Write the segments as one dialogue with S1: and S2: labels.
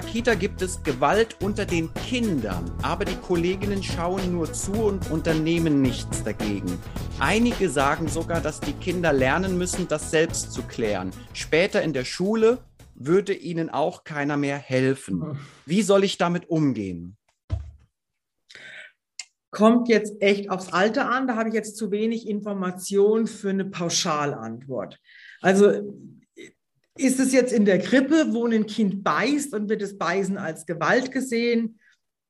S1: Unserer Kita gibt es Gewalt unter den Kindern, aber die Kolleginnen schauen nur zu und unternehmen nichts dagegen. Einige sagen sogar, dass die Kinder lernen müssen, das selbst zu klären. Später in der Schule würde ihnen auch keiner mehr helfen. Wie soll ich damit umgehen?
S2: Kommt jetzt echt aufs Alter an. Da habe ich jetzt zu wenig Information für eine Pauschalantwort. Also ist es jetzt in der Krippe, wo ein Kind beißt und wird das Beißen als Gewalt gesehen?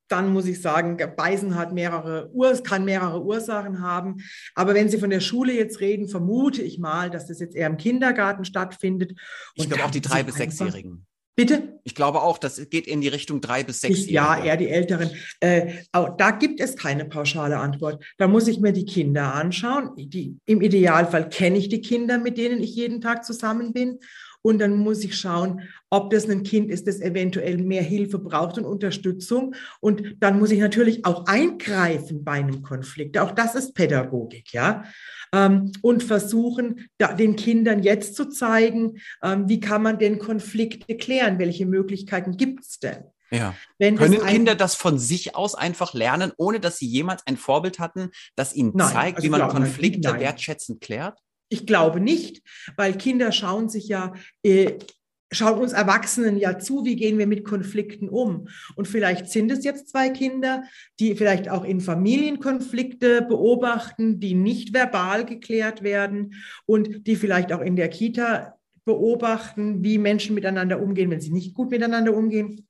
S2: Dann muss ich sagen, Beißen hat mehrere Urs kann mehrere Ursachen haben. Aber wenn Sie von der Schule jetzt reden, vermute ich mal, dass das jetzt eher im Kindergarten stattfindet.
S1: Ich glaube auch die drei bis sechsjährigen.
S2: Bitte?
S1: Ich glaube auch, das geht in die Richtung drei bis sechs.
S2: Ja, eher die Älteren. Äh, auch da gibt es keine pauschale Antwort. Da muss ich mir die Kinder anschauen. Die, Im Idealfall kenne ich die Kinder, mit denen ich jeden Tag zusammen bin. Und dann muss ich schauen, ob das ein Kind ist, das eventuell mehr Hilfe braucht und Unterstützung. Und dann muss ich natürlich auch eingreifen bei einem Konflikt. Auch das ist Pädagogik, ja. Ähm, und versuchen, den Kindern jetzt zu zeigen, ähm, wie kann man denn Konflikte klären? Welche Möglichkeiten gibt es denn?
S1: Ja. Wenn Können Kinder das von sich aus einfach lernen, ohne dass sie jemals ein Vorbild hatten, das ihnen Nein, zeigt, also wie man Konflikte wertschätzend klärt?
S2: Ich glaube nicht, weil Kinder schauen sich ja, äh, schauen uns Erwachsenen ja zu, wie gehen wir mit Konflikten um. Und vielleicht sind es jetzt zwei Kinder, die vielleicht auch in Familienkonflikte beobachten, die nicht verbal geklärt werden und die vielleicht auch in der Kita beobachten, wie Menschen miteinander umgehen, wenn sie nicht gut miteinander umgehen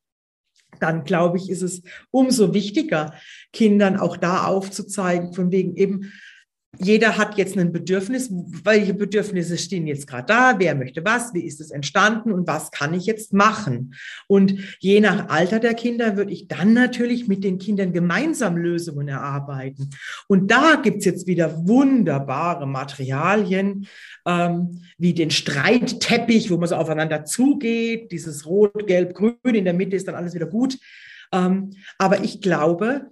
S2: dann glaube ich, ist es umso wichtiger, Kindern auch da aufzuzeigen, von wegen eben, jeder hat jetzt ein Bedürfnis. Welche Bedürfnisse stehen jetzt gerade da? Wer möchte was? Wie ist es entstanden? Und was kann ich jetzt machen? Und je nach Alter der Kinder würde ich dann natürlich mit den Kindern gemeinsam Lösungen erarbeiten. Und da gibt's jetzt wieder wunderbare Materialien, ähm, wie den Streitteppich, wo man so aufeinander zugeht. Dieses Rot, Gelb, Grün in der Mitte ist dann alles wieder gut. Ähm, aber ich glaube,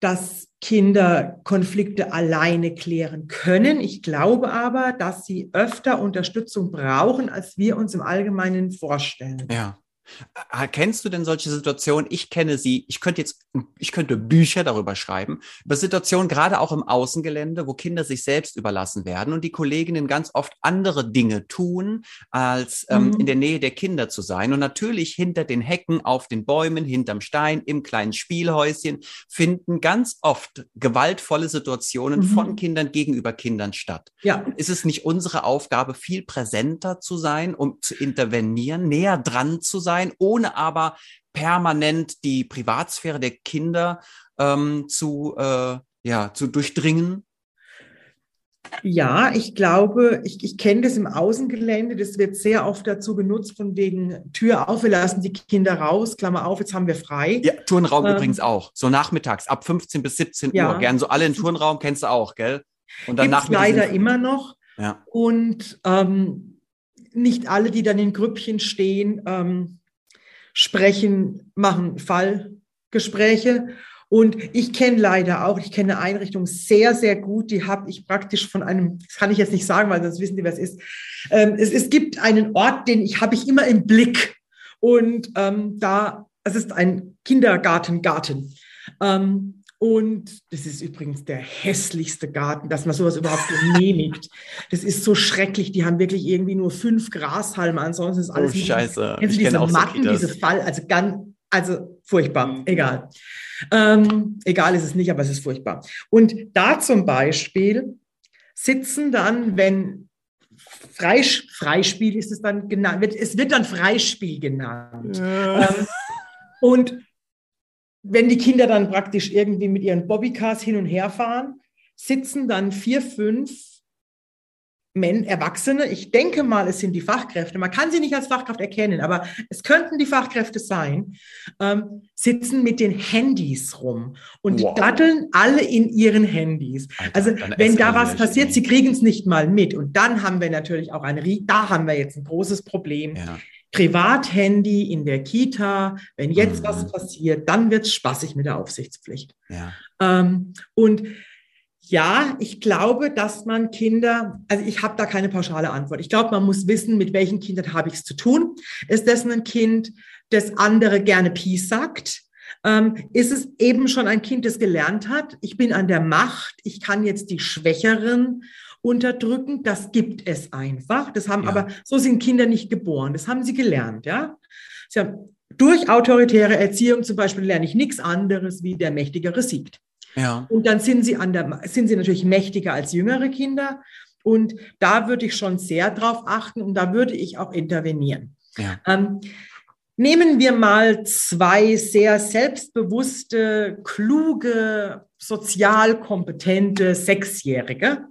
S2: dass Kinder Konflikte alleine klären können. Ich glaube aber, dass sie öfter Unterstützung brauchen, als wir uns im Allgemeinen vorstellen.
S1: Ja. Äh, kennst du denn solche Situationen? Ich kenne sie. Ich könnte jetzt, ich könnte Bücher darüber schreiben, über Situationen gerade auch im Außengelände, wo Kinder sich selbst überlassen werden und die Kolleginnen ganz oft andere Dinge tun, als ähm, mhm. in der Nähe der Kinder zu sein. Und natürlich hinter den Hecken, auf den Bäumen, hinterm Stein, im kleinen Spielhäuschen finden ganz oft gewaltvolle Situationen mhm. von Kindern gegenüber Kindern statt. Ja. Ist es nicht unsere Aufgabe, viel präsenter zu sein, um zu intervenieren, näher dran zu sein? Sein, ohne aber permanent die Privatsphäre der Kinder ähm, zu, äh, ja, zu durchdringen?
S2: Ja, ich glaube, ich, ich kenne das im Außengelände. Das wird sehr oft dazu genutzt, von wegen Tür auf, wir lassen die Kinder raus, Klammer auf, jetzt haben wir frei.
S1: Ja, Turnraum ähm, übrigens auch. So nachmittags, ab 15 bis 17 ja. Uhr. Gern so alle in Turnraum, kennst du auch, gell?
S2: Und dann Gibt's leider immer noch. Ja. Und ähm, nicht alle, die dann in Grüppchen stehen, ähm, sprechen, machen Fallgespräche. Und ich kenne leider auch, ich kenne eine Einrichtung sehr, sehr gut, die habe ich praktisch von einem, das kann ich jetzt nicht sagen, weil sonst wissen die, wer es ist. Ähm, es, es gibt einen Ort, den ich habe ich immer im Blick. Und ähm, da, es ist ein Kindergartengarten. Ähm, und das ist übrigens der hässlichste Garten, dass man sowas überhaupt genehmigt. Das ist so schrecklich. Die haben wirklich irgendwie nur fünf Grashalme, ansonsten ist alles.
S1: Oh, Scheiße.
S2: Kennst du diese Matten, so diese Fall, also ganz, also furchtbar. Mhm. Egal. Ähm, egal ist es nicht, aber es ist furchtbar. Und da zum Beispiel sitzen dann, wenn Freisch Freispiel ist es dann genannt, wird, es wird dann Freispiel genannt. Ja. Ähm, und wenn die Kinder dann praktisch irgendwie mit ihren Bobbycars hin und her fahren, sitzen dann vier, fünf Men Erwachsene, ich denke mal, es sind die Fachkräfte, man kann sie nicht als Fachkraft erkennen, aber es könnten die Fachkräfte sein, ähm, sitzen mit den Handys rum und wow. datteln alle in ihren Handys. Alter, also wenn da was passiert, sie kriegen es nicht mal mit. Und dann haben wir natürlich auch ein, da haben wir jetzt ein großes Problem. Ja. Privathandy in der Kita, wenn jetzt mhm. was passiert, dann wird es spaßig mit der Aufsichtspflicht. Ja. Ähm, und Ja, ich glaube, dass man Kinder, also ich habe da keine pauschale Antwort. Ich glaube, man muss wissen, mit welchen Kindern habe ich es zu tun. Ist das ein Kind, das andere gerne Peace sagt? Ähm, ist es eben schon ein Kind, das gelernt hat, ich bin an der Macht, ich kann jetzt die Schwächeren unterdrücken, das gibt es einfach. Das haben ja. aber, so sind Kinder nicht geboren, das haben sie gelernt, ja. Sie haben, durch autoritäre Erziehung zum Beispiel lerne ich nichts anderes, wie der Mächtigere siegt. Ja. Und dann sind sie, an der, sind sie natürlich mächtiger als jüngere Kinder. Und da würde ich schon sehr drauf achten und da würde ich auch intervenieren. Ja. Ähm, nehmen wir mal zwei sehr selbstbewusste, kluge, sozial kompetente Sechsjährige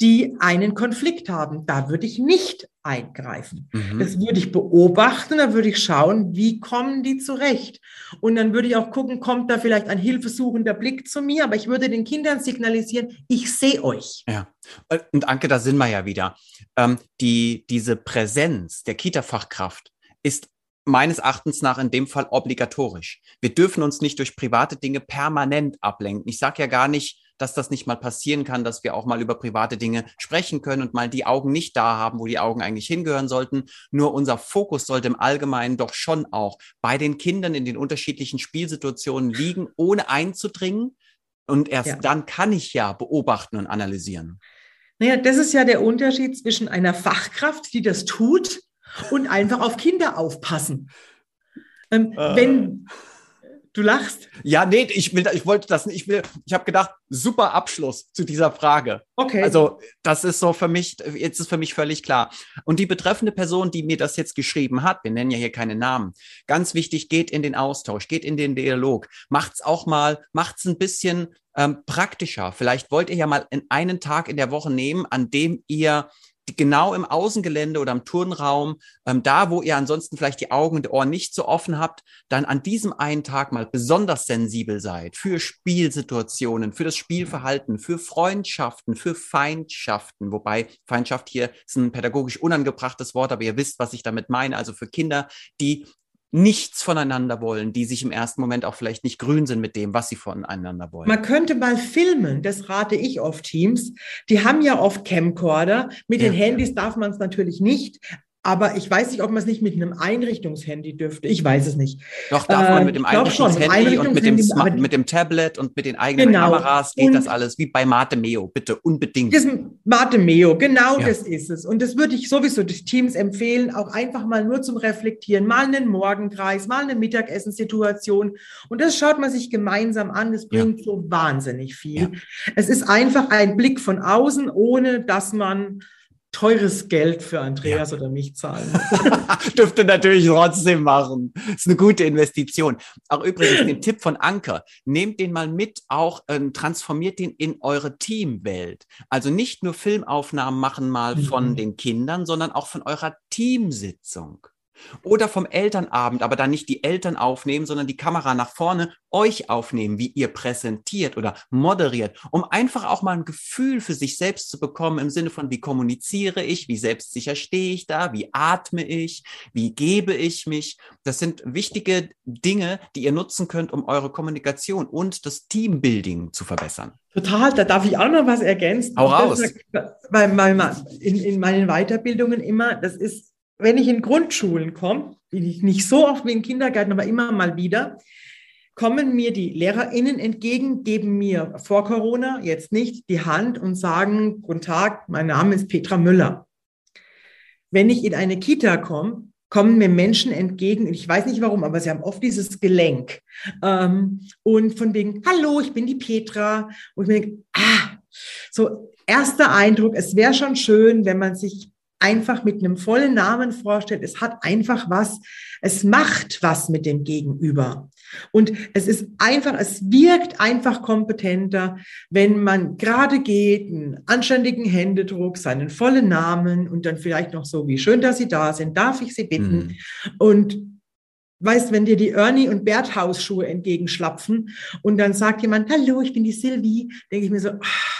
S2: die einen Konflikt haben. Da würde ich nicht eingreifen. Mhm. Das würde ich beobachten, da würde ich schauen, wie kommen die zurecht. Und dann würde ich auch gucken, kommt da vielleicht ein hilfesuchender Blick zu mir, aber ich würde den Kindern signalisieren, ich sehe euch.
S1: Ja, und Anke, da sind wir ja wieder. Ähm, die, diese Präsenz der Kita-Fachkraft ist meines Erachtens nach in dem Fall obligatorisch. Wir dürfen uns nicht durch private Dinge permanent ablenken. Ich sage ja gar nicht, dass das nicht mal passieren kann, dass wir auch mal über private Dinge sprechen können und mal die Augen nicht da haben, wo die Augen eigentlich hingehören sollten. Nur unser Fokus sollte im Allgemeinen doch schon auch bei den Kindern in den unterschiedlichen Spielsituationen liegen, ohne einzudringen. Und erst ja. dann kann ich ja beobachten und analysieren.
S2: Naja, das ist ja der Unterschied zwischen einer Fachkraft, die das tut, und einfach auf Kinder aufpassen. Ähm, äh. Wenn Du lachst?
S1: Ja, nee, ich will, ich wollte das nicht. Ich will, ich habe gedacht, super Abschluss zu dieser Frage. Okay. Also, das ist so für mich, jetzt ist für mich völlig klar. Und die betreffende Person, die mir das jetzt geschrieben hat, wir nennen ja hier keine Namen, ganz wichtig, geht in den Austausch, geht in den Dialog, macht's auch mal, macht's ein bisschen ähm, praktischer. Vielleicht wollt ihr ja mal in einen Tag in der Woche nehmen, an dem ihr genau im Außengelände oder im Turnraum, ähm, da wo ihr ansonsten vielleicht die Augen und Ohren nicht so offen habt, dann an diesem einen Tag mal besonders sensibel seid für Spielsituationen, für das Spielverhalten, für Freundschaften, für Feindschaften, wobei Feindschaft hier ist ein pädagogisch unangebrachtes Wort, aber ihr wisst, was ich damit meine, also für Kinder, die nichts voneinander wollen, die sich im ersten Moment auch vielleicht nicht grün sind mit dem, was sie voneinander wollen.
S2: Man könnte mal filmen, das rate ich oft Teams. Die haben ja oft Camcorder. Mit ja, den Handys darf man es natürlich nicht, aber ich weiß nicht, ob man es nicht mit einem Einrichtungshandy dürfte. Ich weiß es nicht.
S1: Doch, darf man mit dem äh, Einrichtungshandy und mit dem, mit dem Tablet und mit den eigenen genau. Kameras geht und das alles wie bei Mate Meo. Bitte unbedingt.
S2: Das Mate Meo, genau ja. das ist es. Und das würde ich sowieso des Teams empfehlen, auch einfach mal nur zum Reflektieren. Mal einen Morgenkreis, mal eine Mittagessensituation. Und das schaut man sich gemeinsam an. Das bringt ja. so wahnsinnig viel. Ja. Es ist einfach ein Blick von außen, ohne dass man teures Geld für Andreas ja. oder mich zahlen.
S1: Dürfte natürlich trotzdem machen. Ist eine gute Investition. Auch übrigens den Tipp von Anker, nehmt den mal mit, auch ähm, transformiert den in eure Teamwelt. Also nicht nur Filmaufnahmen machen mal von mhm. den Kindern, sondern auch von eurer Teamsitzung. Oder vom Elternabend, aber dann nicht die Eltern aufnehmen, sondern die Kamera nach vorne euch aufnehmen, wie ihr präsentiert oder moderiert, um einfach auch mal ein Gefühl für sich selbst zu bekommen im Sinne von, wie kommuniziere ich, wie selbstsicher stehe ich da, wie atme ich, wie gebe ich mich. Das sind wichtige Dinge, die ihr nutzen könnt, um eure Kommunikation und das Teambuilding zu verbessern.
S2: Total, da darf ich auch noch was ergänzen.
S1: Hau raus.
S2: Bei, bei, in, in meinen Weiterbildungen immer, das ist wenn ich in Grundschulen komme, nicht so oft wie im Kindergarten, aber immer mal wieder, kommen mir die LehrerInnen entgegen, geben mir vor Corona, jetzt nicht, die Hand und sagen, guten Tag, mein Name ist Petra Müller. Wenn ich in eine Kita komme, kommen mir Menschen entgegen, ich weiß nicht warum, aber sie haben oft dieses Gelenk. Ähm, und von wegen, hallo, ich bin die Petra. Und ich denke, ah, so erster Eindruck, es wäre schon schön, wenn man sich einfach mit einem vollen Namen vorstellt. Es hat einfach was, es macht was mit dem Gegenüber. Und es ist einfach, es wirkt einfach kompetenter, wenn man gerade geht, einen anständigen Händedruck, seinen vollen Namen und dann vielleicht noch so, wie schön, dass Sie da sind, darf ich Sie bitten? Mhm. Und weißt, wenn dir die Ernie und Bert Hausschuhe entgegenschlapfen und dann sagt jemand, hallo, ich bin die Sylvie, denke ich mir so,
S1: ah,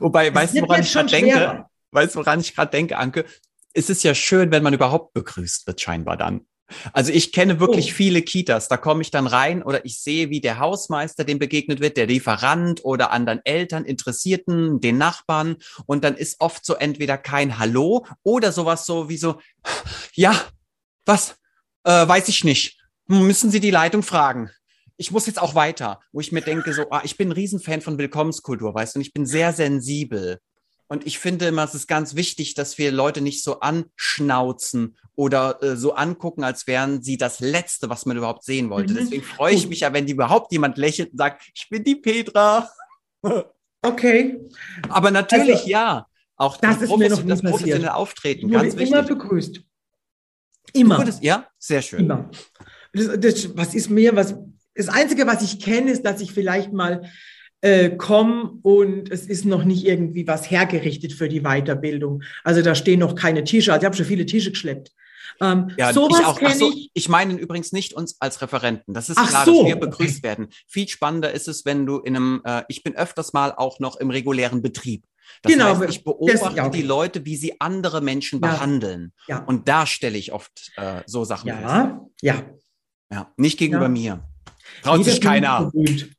S1: Wobei, weißt du, woran ich gerade denke? Weißt du, woran ich gerade denke, Anke? Es ist ja schön, wenn man überhaupt begrüßt wird, scheinbar dann. Also ich kenne wirklich
S2: Oh.
S1: viele Kitas. Da komme ich dann rein oder ich sehe, wie der Hausmeister dem begegnet wird, der Lieferant oder anderen Eltern, Interessierten, den Nachbarn. Und dann ist oft so entweder kein Hallo oder sowas so wie so, ja, was? Äh, weiß ich nicht. Müssen Sie die Leitung fragen. Ich muss jetzt auch weiter, wo ich mir denke, so, ah, ich bin ein Riesenfan von Willkommenskultur, weißt du, und ich bin sehr sensibel. Und ich finde immer, es ist ganz wichtig, dass wir Leute nicht so anschnauzen oder äh, so angucken, als wären sie das Letzte, was man überhaupt sehen wollte.
S2: Mhm.
S1: Deswegen freue ich mich ja, wenn die überhaupt jemand lächelt und sagt, ich bin die Petra.
S2: Okay.
S1: Aber natürlich
S2: Also,
S1: ja. Auch
S2: das
S1: die
S2: ist mir noch
S1: profes-
S2: nie
S1: das
S2: passiert.
S1: professionelle Auftreten,
S2: Ich wurde
S1: ganz
S2: immer
S1: wichtig.
S2: begrüßt.
S1: Du
S2: Immer.
S1: wurdest- ja, sehr schön.
S2: Immer. Das, das, was ist mir, was, das Einzige, was ich kenne, ist, dass ich vielleicht mal äh, komme und es ist noch nicht irgendwie was hergerichtet für die Weiterbildung. Also da stehen noch keine Tische. Also ich habe schon viele Tische geschleppt. Ähm,
S1: Ja,
S2: sowas
S1: ich auch. Ach so,
S2: ich.
S1: ich meine übrigens nicht uns als Referenten. Das ist
S2: Ach
S1: klar,
S2: so,
S1: dass wir begrüßt
S2: okay.
S1: werden. Viel spannender ist es, wenn du in einem, äh, ich bin öfters mal auch noch im regulären Betrieb. Das
S2: Genau,
S1: heißt, ich
S2: das-
S1: beobachte
S2: ja, okay.
S1: die Leute, wie sie andere Menschen
S2: Ja.
S1: behandeln.
S2: Ja.
S1: Und da stelle ich oft äh, so Sachen fest.
S2: Ja, ja.
S1: Ja. Nicht gegenüber
S2: Ja.
S1: mir. Traut
S2: Jeder
S1: sich keiner.
S2: berühmt.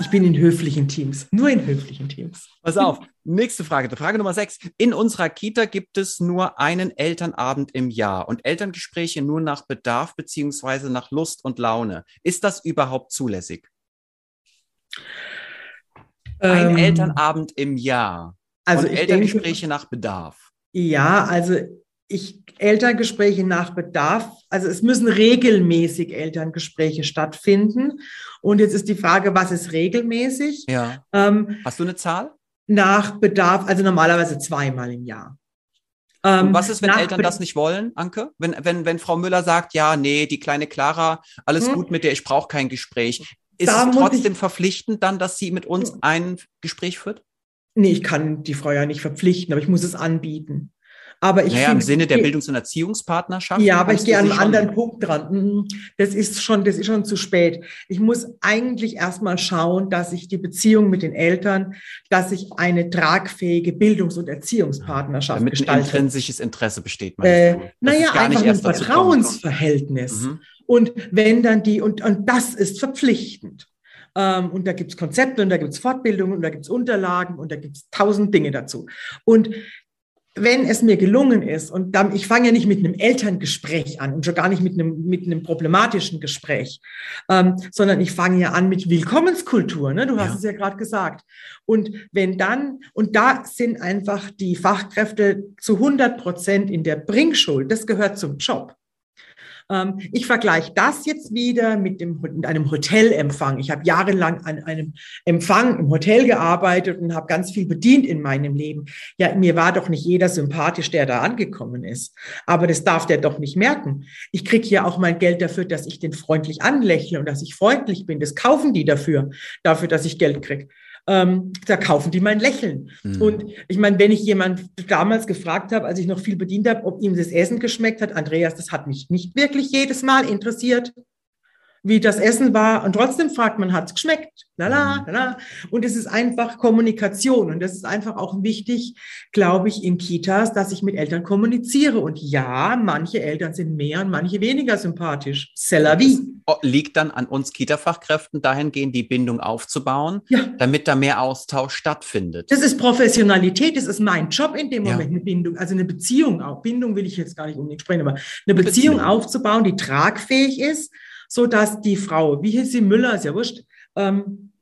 S2: Ich bin in höflichen Teams. Nur in höflichen Teams.
S1: Pass auf. Nächste Frage. Frage Nummer sechs. In unserer Kita gibt es nur einen Elternabend im Jahr und Elterngespräche nur nach Bedarf beziehungsweise nach Lust und Laune. Ist das überhaupt zulässig? Ein
S2: Ähm,
S1: Elternabend im Jahr
S2: Also
S1: und Elterngespräche
S2: denke,
S1: nach Bedarf.
S2: ja, also ich Elterngespräche nach Bedarf, also es müssen regelmäßig Elterngespräche stattfinden. Und jetzt ist die Frage, was ist regelmäßig?
S1: Ja.
S2: Ähm,
S1: Hast du eine Zahl?
S2: nach Bedarf, also normalerweise zweimal im Jahr. Ähm,
S1: Und was ist, wenn
S2: nach
S1: Eltern das nicht wollen, Anke? Wenn, wenn, wenn Frau Müller sagt, ja, nee, die kleine Clara, alles
S2: Hm.
S1: gut mit der, ich brauche kein Gespräch. Ist
S2: Da
S1: es trotzdem
S2: ich-
S1: verpflichtend dann, dass sie mit uns ein Gespräch führt?
S2: Nee, ich kann die Frau ja nicht verpflichten, aber ich muss es anbieten. Aber ich
S1: naja, im
S2: finde-
S1: Sinne der Bildungs- und Erziehungspartnerschaft.
S2: Ja, aber ich gehe an einen anderen Punkt dran. Mhm. Das ist schon, das ist schon zu spät. Ich muss eigentlich erstmal schauen, dass ich die Beziehung mit den Eltern, dass ich eine tragfähige Bildungs- und Erziehungspartnerschaft
S1: Damit ein
S2: gestalte.
S1: intrinsisches Interesse besteht.
S2: Äh, naja,
S1: es
S2: einfach ein. Vertrauensverhältnis.
S1: Mhm.
S2: Und wenn dann die, und, und das ist verpflichtend. Ähm, und da gibt's Konzepte und da gibt's Fortbildungen und da gibt's Unterlagen und da gibt's tausend Dinge dazu. Und wenn es mir gelungen ist, und dann, ich fange ja nicht mit einem Elterngespräch an und schon gar nicht mit einem, mit einem problematischen Gespräch, ähm, sondern ich fange ja an mit Willkommenskultur, ne? du hast
S1: Ja.
S2: es ja gerade gesagt. Und wenn dann, und da sind einfach die Fachkräfte zu 100 Prozent in der Bringschuld, das gehört zum Job. Ähm, ich vergleiche das jetzt wieder mit, dem, mit einem Hotelempfang. Ich habe jahrelang an einem Empfang im Hotel gearbeitet und habe ganz viel bedient in meinem Leben. Ja, mir war doch nicht jeder sympathisch, der da angekommen ist. Aber das darf der doch nicht merken. Ich kriege ja auch mein Geld dafür, dass ich den freundlich anlächle und dass ich freundlich bin. Das kaufen die dafür, dafür, dass ich Geld kriege. Ähm, da kaufen die mein Lächeln.
S1: Mhm.
S2: Und ich meine, wenn ich jemand damals gefragt habe, als ich noch viel bedient habe, ob ihm das Essen geschmeckt hat, Andreas, das hat mich nicht wirklich jedes Mal interessiert, wie das Essen war. Und trotzdem fragt man, hat es geschmeckt? Lala,
S1: Mhm.
S2: lala. Und es ist einfach Kommunikation. Und das ist einfach auch wichtig, glaube ich, in Kitas, dass ich mit Eltern kommuniziere. Und ja, manche Eltern sind mehr und manche weniger sympathisch. C'est la vie.
S1: Oh, liegt dann an uns Kita-Fachkräften dahingehend, die Bindung aufzubauen,
S2: Ja.
S1: damit da mehr Austausch stattfindet.
S2: Das ist Professionalität, das ist mein Job in dem
S1: Ja.
S2: Moment, eine Bindung, also eine Beziehung auch. Bindung will ich jetzt gar nicht unbedingt sprechen, aber eine
S1: Eine
S2: Beziehung,
S1: Beziehung.
S2: aufzubauen, die tragfähig ist, so dass die Frau, wie hieß sie, Müller, ist ja wurscht, ähm,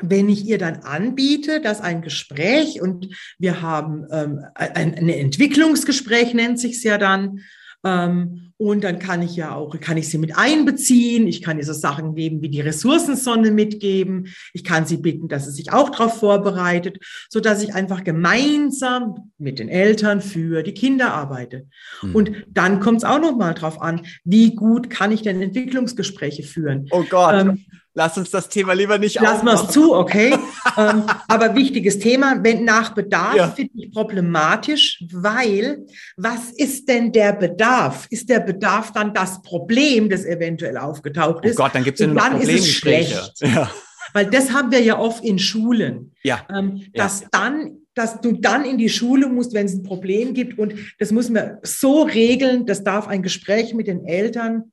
S2: wenn ich ihr dann anbiete, dass ein Gespräch und wir haben ähm, ein, ein Entwicklungsgespräch nennt sich's ja dann, ähm, und dann kann ich ja auch, kann ich sie mit einbeziehen. Ich kann ihr so Sachen geben wie die Ressourcensonne mitgeben. Ich kann sie bitten, dass sie sich auch darauf vorbereitet, so dass ich einfach gemeinsam mit den Eltern für die Kinder arbeite.
S1: Mhm.
S2: Und dann kommt es auch noch mal drauf an, wie gut kann ich denn Entwicklungsgespräche führen?
S1: oh Gott,
S2: Ähm,
S1: lass uns das Thema lieber nicht
S2: Lassen wir es zu, okay? ähm, aber wichtiges Thema, wenn nach Bedarf
S1: Ja.
S2: finde ich problematisch, weil was ist denn der Bedarf? Ist der Bedarf dann das Problem, das eventuell aufgetaucht
S1: Oh
S2: ist?
S1: Gott, dann gibt es ja nur
S2: dann ist es schlecht.
S1: Ja.
S2: Weil das haben wir ja oft in Schulen,
S1: ja.
S2: ähm,
S1: Ja.
S2: dass dann dass du dann in die Schule musst, wenn es ein Problem gibt. Und das muss man so regeln, das darf ein Gespräch mit den Eltern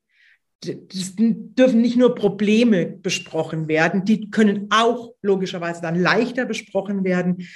S2: das dürfen nicht nur Probleme besprochen werden, die können auch logischerweise dann leichter besprochen werden,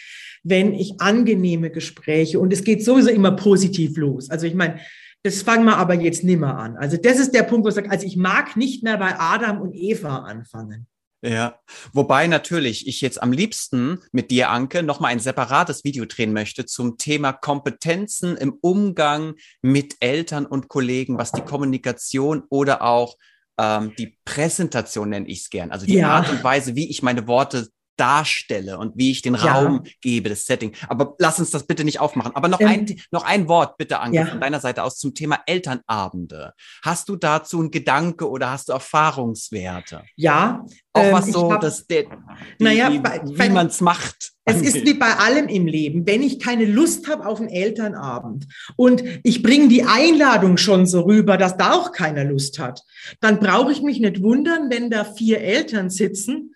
S2: wenn ich angenehme Gespräche und es geht sowieso immer positiv los. Also ich meine, das fangen wir aber jetzt nimmer an. Also das ist der Punkt, wo ich sage, also ich mag nicht mehr bei Adam und Eva anfangen.
S1: Ja, wobei natürlich ich jetzt am liebsten mit dir, Anke, nochmal ein separates Video drehen möchte zum Thema Kompetenzen im Umgang mit Eltern und Kollegen, was die Kommunikation oder auch ähm, die Präsentation nenne ich es gern, also die ja. Art und Weise, wie ich meine Worte darstelle und wie ich den ja. Raum gebe, das Setting. Aber lass uns das bitte nicht aufmachen. Aber noch, ähm, ein, noch ein Wort bitte, Anke, ja. von deiner Seite aus zum Thema Elternabende. Hast du dazu einen Gedanke oder hast du Erfahrungswerte?
S2: Ja.
S1: Auch ähm, was so, hab, dass der, die, naja, bei, wie man es macht.
S2: Es ist wie bei allem im Leben. Wenn ich keine Lust habe auf einen Elternabend und ich bringe die Einladung schon so rüber, dass da auch keiner Lust hat, dann brauche ich mich nicht wundern, wenn da vier Eltern sitzen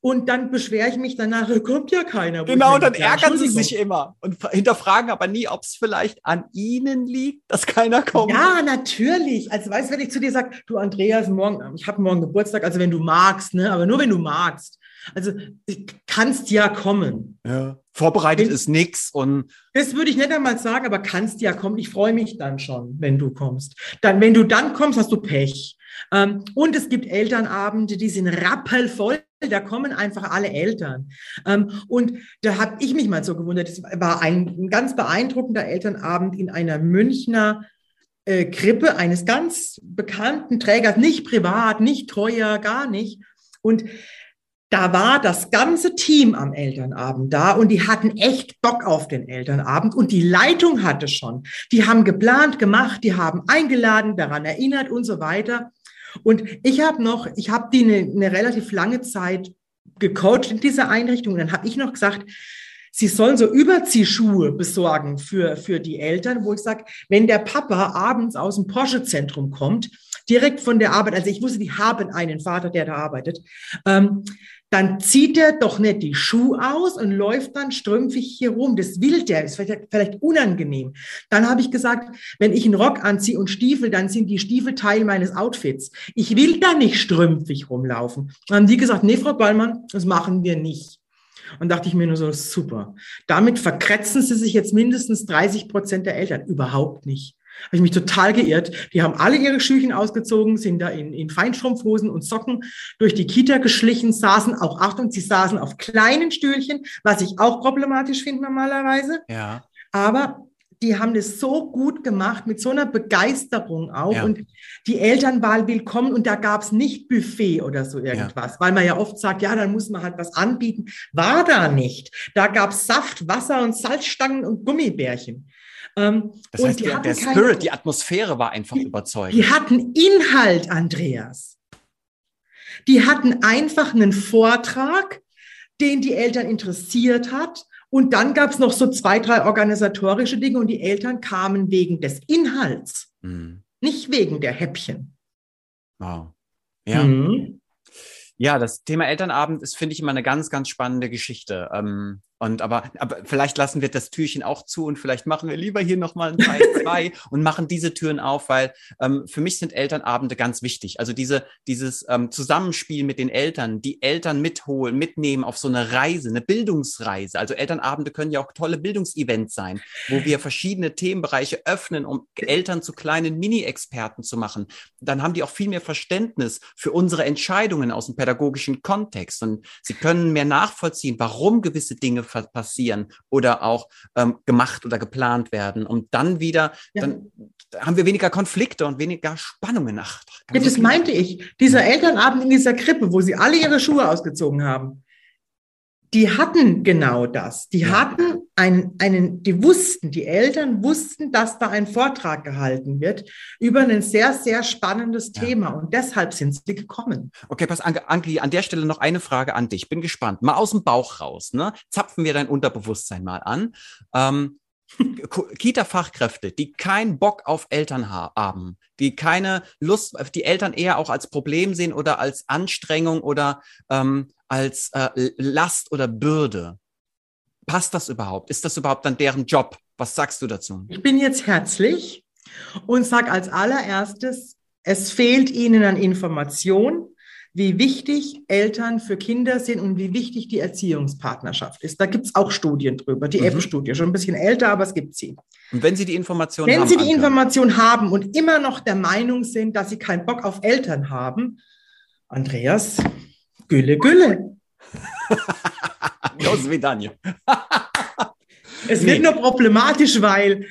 S2: und dann beschwere ich mich danach, kommt ja keiner.
S1: Genau, dann ärgern sie sich immer und hinterfragen aber nie, ob es vielleicht an ihnen liegt, dass keiner kommt.
S2: Ja, natürlich. Also weißt du, wenn ich zu dir sage, du Andreas, morgen, ich habe morgen Geburtstag, also wenn du magst, ne, aber nur wenn du magst. Also kannst ja kommen.
S1: Ja. Vorbereitet wenn, ist nichts und.
S2: Das würde ich nicht einmal sagen, aber kannst ja kommen. Ich freue mich dann schon, wenn du kommst. Dann, wenn du dann kommst, hast du Pech. Ähm, und es gibt Elternabende, die sind rappelvoll. Da kommen einfach alle Eltern. Ähm, und da habe ich mich mal so gewundert. Es war ein ganz beeindruckender Elternabend in einer Münchner äh, Krippe eines ganz bekannten Trägers, nicht privat, nicht teuer, gar nicht. Und da war das ganze Team am Elternabend da und die hatten echt Bock auf den Elternabend und die Leitung hatte schon. Die haben geplant, gemacht, die haben eingeladen, daran erinnert und so weiter. Und ich habe noch, ich habe die eine, eine relativ lange Zeit gecoacht in dieser Einrichtung. Und dann habe ich noch gesagt, sie sollen so Überziehschuhe besorgen für, für die Eltern, wo ich sage, wenn der Papa abends aus dem Porsche-Zentrum kommt, direkt von der Arbeit, also ich wusste, die haben einen Vater, der da arbeitet, ähm, dann zieht er doch nicht die Schuhe aus und läuft dann strümpfig hier rum. Das will der, ist vielleicht, vielleicht unangenehm. Dann habe ich gesagt, wenn ich einen Rock anziehe und Stiefel, dann sind die Stiefel Teil meines Outfits. Ich will da nicht strümpfig rumlaufen. Dann haben die gesagt, nee, Frau Ballmann, das machen wir nicht. Und dachte ich mir nur so, super. Damit verkretzen sie sich jetzt mindestens 30 Prozent der Eltern. Überhaupt nicht. Habe ich mich total geirrt. Die haben alle ihre Schüchen ausgezogen, sind da in, in Feinstrumpfhosen und Socken durch die Kita geschlichen, saßen auch, Achtung, sie saßen auf kleinen Stühlchen, was ich auch problematisch finde normalerweise.
S1: Ja.
S2: Aber die haben das so gut gemacht, mit so einer Begeisterung auch. Ja. Und die Eltern waren willkommen und da gab es nicht Buffet oder so irgendwas, ja. weil man ja oft sagt, ja, dann muss man halt was anbieten. War da nicht. Da gab es Saft, Wasser und Salzstangen und Gummibärchen.
S1: Ähm, das heißt, der, der Spirit, keine, die Atmosphäre war einfach
S2: die,
S1: überzeugend.
S2: Die hatten Inhalt, Andreas. Die hatten einfach einen Vortrag, den die Eltern interessiert hat. Und dann gab es noch so zwei, drei organisatorische Dinge und die Eltern kamen wegen des Inhalts, mhm. nicht wegen der Häppchen.
S1: Wow. Ja. Mhm. Ja, das Thema Elternabend ist, finde ich, immer eine ganz, ganz spannende Geschichte. Ähm, und aber, aber vielleicht lassen wir das Türchen auch zu und vielleicht machen wir lieber hier nochmal ein Teil zwei und machen diese Türen auf, weil ähm, für mich sind Elternabende ganz wichtig. Also diese, dieses ähm, Zusammenspiel mit den Eltern, die Eltern mitholen, mitnehmen auf so eine Reise, eine Bildungsreise. Also Elternabende können ja auch tolle Bildungsevents sein, wo wir verschiedene Themenbereiche öffnen, um Eltern zu kleinen Mini-Experten zu machen. Dann haben die auch viel mehr Verständnis für unsere Entscheidungen aus dem pädagogischen Kontext und sie können mehr nachvollziehen, warum gewisse Dinge passieren oder auch ähm, gemacht oder geplant werden. Und dann wieder, ja. dann haben wir weniger Konflikte und weniger Spannungen nach.
S2: Das meinte ich. Dieser Elternabend in dieser Krippe, wo sie alle ihre Schuhe ausgezogen haben die hatten genau das. Die hatten einen, einen, die wussten, die Eltern wussten, dass da ein Vortrag gehalten wird über ein sehr, sehr spannendes ja. Thema und deshalb sind sie gekommen.
S1: Okay, pass, Anke, Anke, an der Stelle noch eine Frage an dich. Bin gespannt. Mal aus dem Bauch raus, ne? Zapfen wir dein Unterbewusstsein mal an. Ähm, Kita-Fachkräfte, die keinen Bock auf Eltern haben, die keine Lust, die Eltern eher auch als Problem sehen oder als Anstrengung oder ähm, als äh, Last oder Bürde. Passt das überhaupt? Ist das überhaupt dann deren Job? Was sagst du dazu?
S2: Ich bin jetzt herzlich und sage als allererstes, es fehlt ihnen an Information, wie wichtig Eltern für Kinder sind und wie wichtig die Erziehungspartnerschaft ist. Da gibt es auch Studien drüber, die mhm. F-Studie, schon ein bisschen älter, aber es gibt sie.
S1: Und wenn Sie die Information
S2: wenn
S1: haben.
S2: Wenn Sie die Information haben und immer noch der Meinung sind, dass Sie keinen Bock auf Eltern haben, Andreas, Gülle, Gülle.
S1: Los wie Daniel.
S2: es wird nur problematisch, weil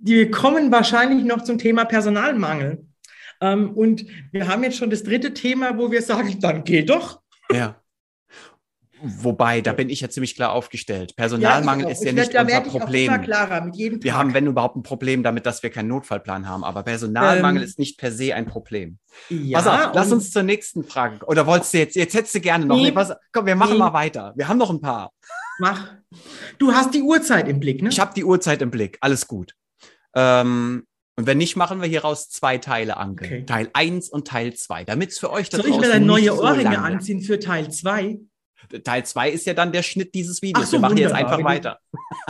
S2: wir kommen wahrscheinlich noch zum Thema Personalmangel. Ähm, und wir haben jetzt schon das dritte Thema, wo wir sagen, dann geh doch.
S1: Ja. Wobei, da bin ich ja ziemlich klar aufgestellt. Personalmangel ja, ist ja nicht unser Problem. wir haben, wenn überhaupt, ein Problem damit, dass wir keinen Notfallplan haben. Aber Personalmangel ähm, ist nicht per se ein Problem. Ja, Pass auf, lass uns zur nächsten Frage. Oder wolltest du jetzt, jetzt hättest du gerne noch. Nee, nee, pass, komm, wir machen nee. mal weiter. Wir haben noch ein paar.
S2: Mach. Du hast die Uhrzeit im Blick, ne?
S1: Ich habe die Uhrzeit im Blick. Alles gut. Ähm, und wenn nicht, machen wir hieraus zwei Teile, Anke. Okay. Teil 1 und Teil 2, damit es für euch
S2: da Soll ich mir dann neue Ohrringe so anziehen für Teil 2?
S1: Teil 2 ist ja dann der Schnitt dieses Videos. So, wir machen jetzt einfach weiter.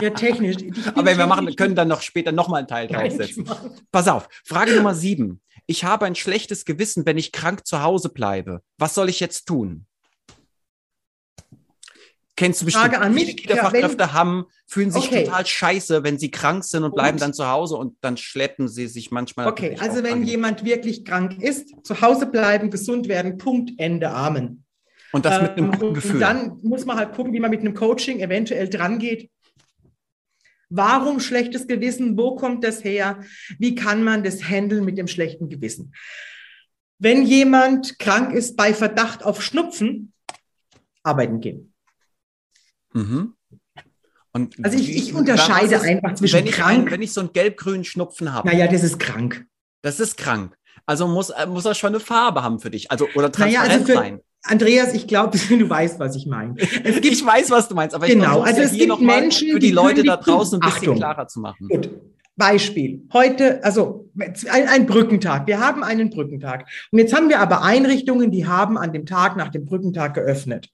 S2: Ja, technisch.
S1: Aber wir machen, können dann noch später nochmal einen Teil draufsetzen. Pass auf, Frage Nummer 7. Ich habe ein schlechtes Gewissen, wenn ich krank zu Hause bleibe. Was soll ich jetzt tun? Kennst du bestimmt.
S2: Frage an mich.
S1: Viele Kita-Fachkräfte ja, haben, fühlen sich okay. total scheiße, wenn sie krank sind und bleiben dann zu Hause und dann schleppen sie sich manchmal.
S2: Okay, also wenn an. jemand wirklich krank ist, zu Hause bleiben, gesund werden, Punkt, Ende, Amen.
S1: Und das mit einem guten
S2: ähm,
S1: Gefühl.
S2: Und dann muss man halt gucken, wie man mit einem Coaching eventuell dran geht. Warum schlechtes Gewissen? Wo kommt das her? Wie kann man das handeln mit dem schlechten Gewissen? Wenn jemand krank ist bei Verdacht auf Schnupfen, arbeiten gehen.
S1: Mhm.
S2: Und also ich, ich unterscheide ist, einfach zwischen
S1: wenn
S2: krank.
S1: Ein, wenn ich so einen gelb-grünen Schnupfen habe.
S2: Naja, das ist krank.
S1: Das ist krank. Also muss, muss er schon eine Farbe haben für dich. Also oder transparent naja, also für, sein.
S2: Andreas, ich glaube, du weißt, was ich meine.
S1: ich weiß, was du meinst, aber
S2: genau, also es gibt Menschen,
S1: für die, die Leute da draußen ein bisschen Achtung. klarer zu machen.
S2: Gut. Beispiel. Heute, also ein, ein, Brückentag. Wir haben einen Brückentag. Und jetzt haben wir aber Einrichtungen, die haben an dem Tag nach dem Brückentag geöffnet.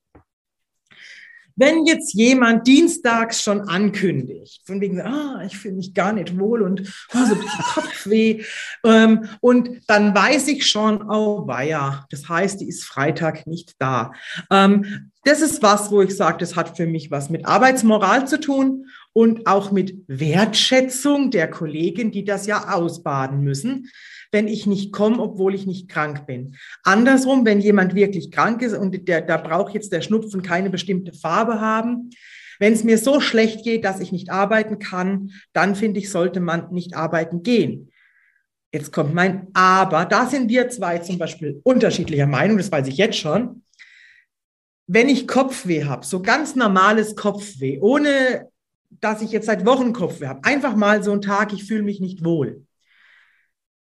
S2: Wenn jetzt jemand dienstags schon ankündigt, von wegen, ah, ich fühle mich gar nicht wohl und oh, so Kopfweh, ähm, und dann weiß ich schon, oh, weia, das heißt, die ist Freitag nicht da. Ähm, das ist was, wo ich sage, das hat für mich was mit Arbeitsmoral zu tun und auch mit Wertschätzung der Kollegen, die das ja ausbaden müssen wenn ich nicht komme, obwohl ich nicht krank bin. Andersrum, wenn jemand wirklich krank ist und der, da braucht jetzt der Schnupfen keine bestimmte Farbe haben, wenn es mir so schlecht geht, dass ich nicht arbeiten kann, dann finde ich, sollte man nicht arbeiten gehen. Jetzt kommt mein Aber. Da sind wir zwei zum Beispiel unterschiedlicher Meinung, das weiß ich jetzt schon. Wenn ich Kopfweh habe, so ganz normales Kopfweh, ohne dass ich jetzt seit Wochen Kopfweh habe, einfach mal so ein Tag, ich fühle mich nicht wohl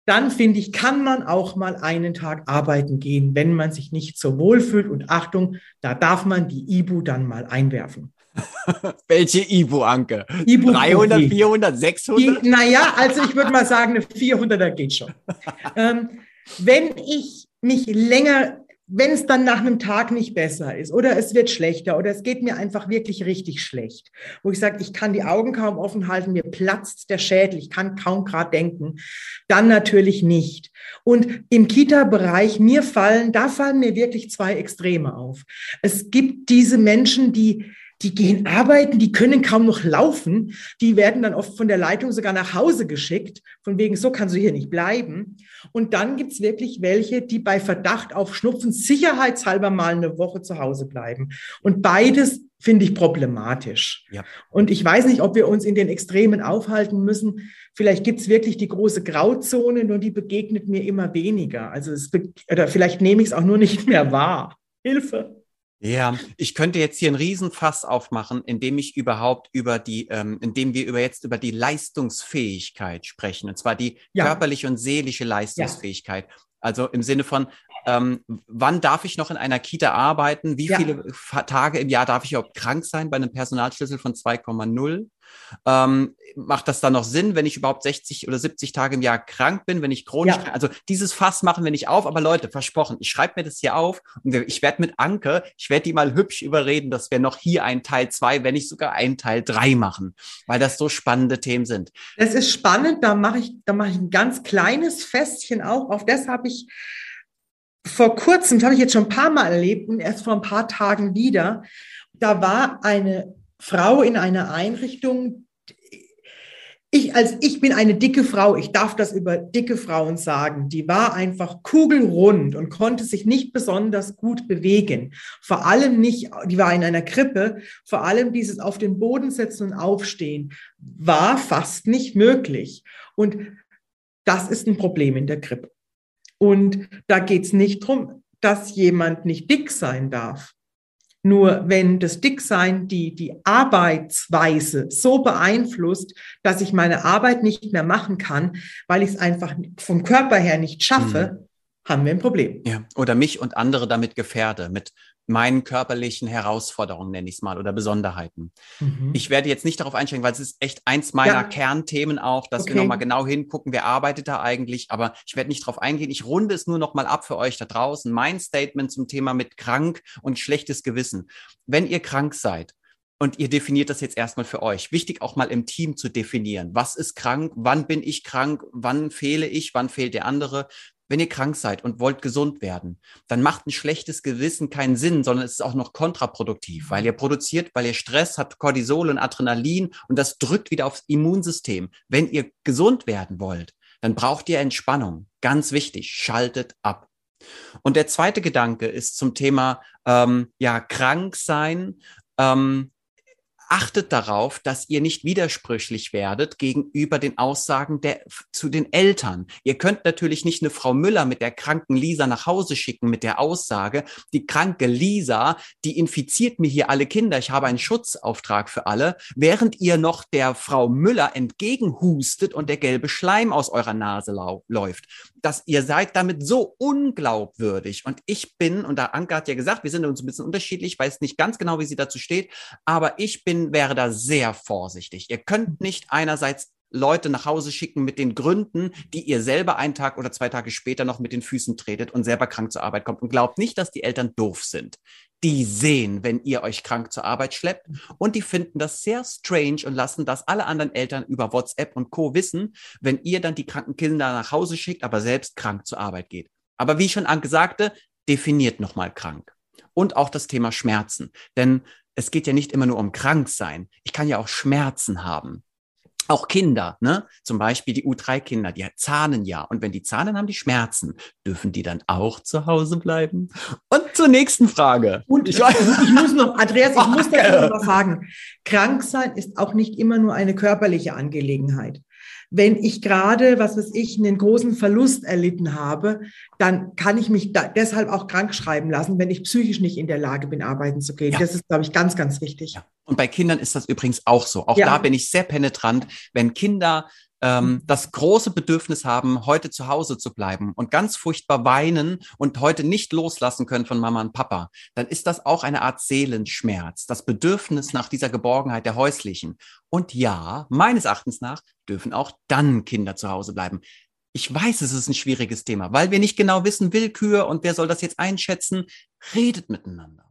S2: dann finde ich, kann man auch mal einen Tag arbeiten gehen, wenn man sich nicht so wohl fühlt. Und Achtung, da darf man die Ibu dann mal einwerfen.
S1: Welche Ibu, Anke? Ibu 300, 400, 600?
S2: Die, naja, also ich würde mal sagen, eine 400er geht schon. ähm, wenn ich mich länger wenn es dann nach einem Tag nicht besser ist oder es wird schlechter oder es geht mir einfach wirklich richtig schlecht, wo ich sage, ich kann die Augen kaum offen halten, mir platzt der Schädel, ich kann kaum gerade denken, dann natürlich nicht. Und im Kita-Bereich, mir fallen, da fallen mir wirklich zwei Extreme auf. Es gibt diese Menschen, die die gehen arbeiten, die können kaum noch laufen, die werden dann oft von der Leitung sogar nach Hause geschickt, von wegen, so kannst du hier nicht bleiben. Und dann gibt's wirklich welche, die bei Verdacht auf Schnupfen sicherheitshalber mal eine Woche zu Hause bleiben. Und beides finde ich problematisch. Ja. Und ich weiß nicht, ob wir uns in den Extremen aufhalten müssen. Vielleicht gibt's wirklich die große Grauzone, nur die begegnet mir immer weniger. Also es, oder vielleicht nehme ich es auch nur nicht mehr wahr. Hilfe.
S1: Ja, ich könnte jetzt hier einen Riesenfass aufmachen, indem ich überhaupt über die, ähm, indem wir über jetzt über die Leistungsfähigkeit sprechen, und zwar die ja. körperliche und seelische Leistungsfähigkeit. Ja. Also im Sinne von, ähm, wann darf ich noch in einer Kita arbeiten? Wie
S2: Ja.
S1: viele Tage im Jahr darf ich überhaupt krank sein bei einem Personalschlüssel von 2,0? Ähm, macht das dann noch Sinn, wenn ich überhaupt 60 oder 70 Tage im Jahr krank bin, wenn ich chronisch
S2: Ja.
S1: also dieses Fass machen wir nicht auf, aber Leute, versprochen, ich schreibe mir das hier auf und ich werde mit Anke, ich werde die mal hübsch überreden, dass wir noch hier einen Teil zwei, wenn nicht sogar einen Teil drei machen, weil das so spannende Themen sind.
S2: Das ist spannend, da mache ich, da mache ich ein ganz kleines Festchen auch. Auf das habe ich vor kurzem, das habe ich jetzt schon ein paar Mal erlebt und erst vor ein paar Tagen wieder. Da war eine Frau in einer Einrichtung. Ich, als ich bin eine dicke Frau, ich darf das über dicke Frauen sagen, die war einfach kugelrund und konnte sich nicht besonders gut bewegen. Vor allem nicht, die war in einer Krippe, vor allem dieses auf den Boden setzen und aufstehen war fast nicht möglich. Und das ist ein Problem in der Krippe. Und da geht es nicht darum, dass jemand nicht dick sein darf. Nur wenn das Dicksein die, die Arbeitsweise so beeinflusst, dass ich meine Arbeit nicht mehr machen kann, weil ich es einfach vom Körper her nicht schaffe, haben wir ein Problem.
S1: Ja, oder mich und andere damit gefährde, mit meinen körperlichen Herausforderungen, nenne ich es mal, oder Besonderheiten.
S2: Mhm.
S1: Ich werde jetzt nicht darauf einsteigen, weil es ist echt eins meiner
S2: Ja.
S1: Kernthemen auch, dass wir
S2: Okay.
S1: nochmal genau hingucken, wer arbeitet da eigentlich, aber ich werde nicht darauf eingehen. Ich runde es nur nochmal ab für euch da draußen. Mein Statement zum Thema mit krank und schlechtes Gewissen. Wenn ihr krank seid, und ihr definiert das jetzt erstmal für euch. Wichtig auch mal im Team zu definieren. Was ist krank? Wann bin ich krank? Wann fehle ich? Wann fehlt der andere? Wenn ihr krank seid und wollt gesund werden, dann macht ein schlechtes Gewissen keinen Sinn, sondern es ist auch noch kontraproduktiv, weil ihr produziert, weil ihr Stress habt, Cortisol und Adrenalin und das drückt wieder aufs Immunsystem. Wenn ihr gesund werden wollt, dann braucht ihr Entspannung. Ganz wichtig, schaltet ab. Und der zweite Gedanke ist zum Thema ähm, ja krank sein. Ähm, achtet darauf, dass ihr nicht widersprüchlich werdet gegenüber den Aussagen der, zu den Eltern. Ihr könnt natürlich nicht eine Frau Müller mit der kranken Lisa nach Hause schicken mit der Aussage, die kranke Lisa, die infiziert mir hier alle Kinder, ich habe einen Schutzauftrag für alle, während ihr noch der Frau Müller entgegenhustet und der gelbe Schleim aus eurer Nase läuft. Dass ihr seid damit so unglaubwürdig. Und ich bin, und da Anke hat ja gesagt, wir sind uns ein bisschen unterschiedlich, weiß nicht ganz genau, wie sie dazu steht, aber ich bin, wäre da sehr vorsichtig. Ihr könnt nicht einerseits Leute nach Hause schicken mit den Gründen, die ihr selber einen Tag oder zwei Tage später noch mit den Füßen tretet und selber krank zur Arbeit kommt. Und glaubt nicht, dass die Eltern doof sind. Die sehen, wenn ihr euch krank zur Arbeit schleppt und die finden das sehr strange und lassen das alle anderen Eltern über WhatsApp und Co. wissen, wenn ihr dann die kranken Kinder nach Hause schickt, aber selbst krank zur Arbeit geht. Aber wie schon Anke sagte, definiert nochmal krank. Und auch das Thema Schmerzen. Denn es geht ja nicht immer nur um Kranksein. Ich kann ja auch Schmerzen haben. Auch Kinder, ne? Zum Beispiel die U3-Kinder, die zahnen ja. Und wenn die zahnen, haben die Schmerzen. Dürfen die dann auch zu Hause bleiben? Und zur nächsten Frage.
S2: Und
S1: ich
S2: ich,
S1: weiß,
S2: ich muss noch, Andreas, ich muss dazu noch was sagen. Krank sein ist auch nicht immer nur eine körperliche Angelegenheit. Wenn ich gerade, was weiß ich, einen großen Verlust erlitten habe, dann kann ich mich deshalb auch krank schreiben lassen, wenn ich psychisch nicht in der Lage bin, arbeiten zu gehen.
S1: Ja.
S2: Das ist, glaube ich, ganz, ganz wichtig.
S1: Ja. Und bei Kindern ist das übrigens auch so. Auch
S2: Ja.
S1: da bin ich sehr penetrant, wenn Kinder ähm, das große Bedürfnis haben, heute zu Hause zu bleiben und ganz furchtbar weinen und heute nicht loslassen können von Mama und Papa, dann ist das auch eine Art Seelenschmerz, das Bedürfnis nach dieser Geborgenheit der häuslichen. Und ja, meines Erachtens nach dürfen auch dann Kinder zu Hause bleiben. Ich weiß, es ist ein schwieriges Thema, weil wir nicht genau wissen, Willkür und wer soll das jetzt einschätzen. Redet miteinander.